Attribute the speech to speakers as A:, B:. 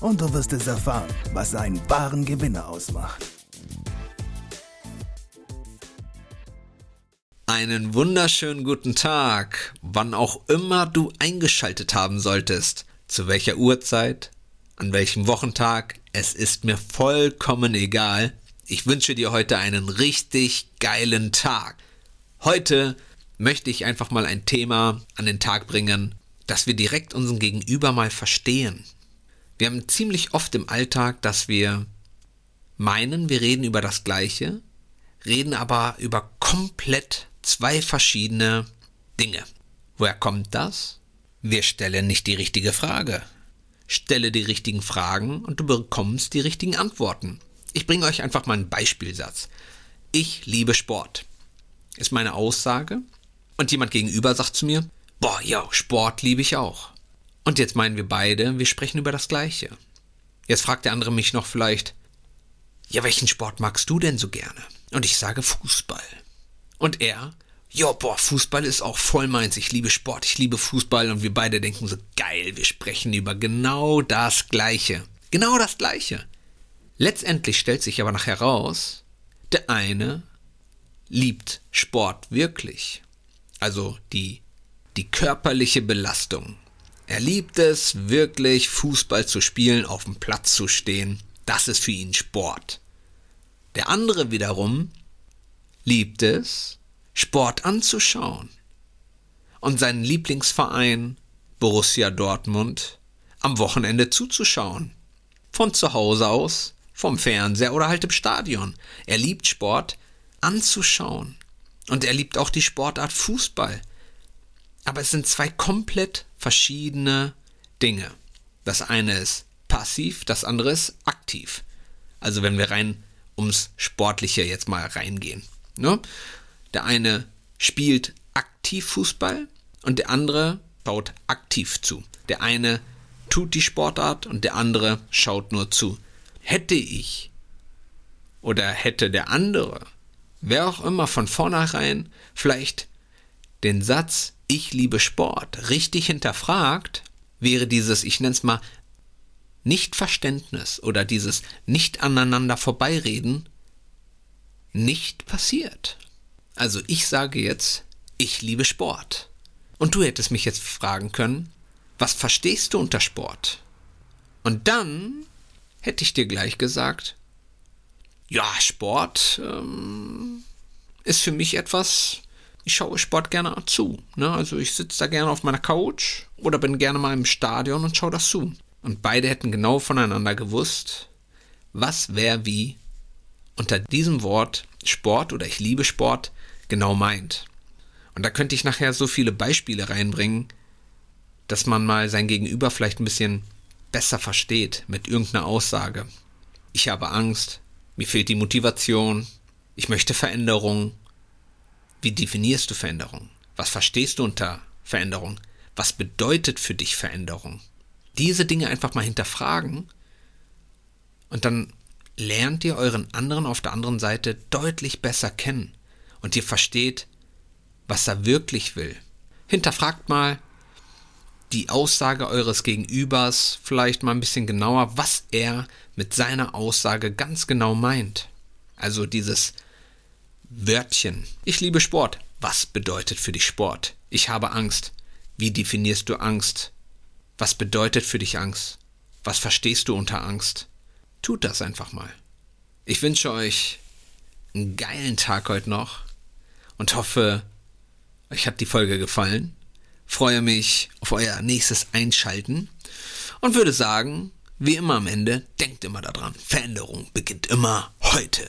A: und du wirst es erfahren, was einen wahren Gewinner ausmacht.
B: Einen wunderschönen guten Tag, wann auch immer du eingeschaltet haben solltest, zu welcher Uhrzeit, an welchem Wochentag, es ist mir vollkommen egal. Ich wünsche dir heute einen richtig geilen Tag. Heute möchte ich einfach mal ein Thema an den Tag bringen, dass wir direkt unseren Gegenüber mal verstehen. Wir haben ziemlich oft im Alltag, dass wir meinen, wir reden über das Gleiche, reden aber über komplett zwei verschiedene Dinge. Woher kommt das? Wir stellen nicht die richtige Frage. Stelle die richtigen Fragen und du bekommst die richtigen Antworten. Ich bringe euch einfach mal einen Beispielsatz. Ich liebe Sport. Ist meine Aussage. Und jemand gegenüber sagt zu mir, boah, ja, Sport liebe ich auch. Und jetzt meinen wir beide, wir sprechen über das Gleiche. Jetzt fragt der andere mich noch vielleicht, ja, welchen Sport magst du denn so gerne? Und ich sage Fußball. Und er, ja, boah, Fußball ist auch voll meins. Ich liebe Sport, ich liebe Fußball. Und wir beide denken so, geil, wir sprechen über genau das Gleiche. Genau das Gleiche. Letztendlich stellt sich aber nachher heraus, der eine liebt Sport wirklich. Also die, die körperliche Belastung. Er liebt es wirklich, Fußball zu spielen, auf dem Platz zu stehen. Das ist für ihn Sport. Der andere wiederum liebt es, Sport anzuschauen und seinen Lieblingsverein Borussia Dortmund am Wochenende zuzuschauen. Von zu Hause aus, vom Fernseher oder halt im Stadion. Er liebt Sport anzuschauen. Und er liebt auch die Sportart Fußball. Aber es sind zwei komplett verschiedene Dinge. Das eine ist passiv, das andere ist aktiv. Also wenn wir rein ums Sportliche jetzt mal reingehen. Ne? Der eine spielt aktiv Fußball und der andere schaut aktiv zu. Der eine tut die Sportart und der andere schaut nur zu. Hätte ich oder hätte der andere, wer auch immer von vornherein vielleicht den Satz Ich liebe Sport richtig hinterfragt, wäre dieses, ich nenne es mal, Nichtverständnis oder dieses Nicht aneinander vorbeireden nicht passiert. Also ich sage jetzt, ich liebe Sport. Und du hättest mich jetzt fragen können, was verstehst du unter Sport? Und dann hätte ich dir gleich gesagt, ja, Sport ähm, ist für mich etwas, ich schaue Sport gerne zu. Ne? Also ich sitze da gerne auf meiner Couch oder bin gerne mal im Stadion und schaue das zu. Und beide hätten genau voneinander gewusst, was wer wie unter diesem Wort Sport oder ich liebe Sport genau meint. Und da könnte ich nachher so viele Beispiele reinbringen, dass man mal sein Gegenüber vielleicht ein bisschen besser versteht mit irgendeiner Aussage. Ich habe Angst, mir fehlt die Motivation, ich möchte Veränderung. Wie definierst du Veränderung? Was verstehst du unter Veränderung? Was bedeutet für dich Veränderung? Diese Dinge einfach mal hinterfragen und dann lernt ihr euren anderen auf der anderen Seite deutlich besser kennen und ihr versteht, was er wirklich will. Hinterfragt mal die Aussage eures Gegenübers vielleicht mal ein bisschen genauer, was er mit seiner Aussage ganz genau meint. Also dieses Wörtchen. Ich liebe Sport. Was bedeutet für dich Sport? Ich habe Angst. Wie definierst du Angst? Was bedeutet für dich Angst? Was verstehst du unter Angst? Tut das einfach mal. Ich wünsche euch einen geilen Tag heute noch und hoffe, euch hat die Folge gefallen. Freue mich auf euer nächstes Einschalten und würde sagen, wie immer am Ende, denkt immer daran, Veränderung beginnt immer heute.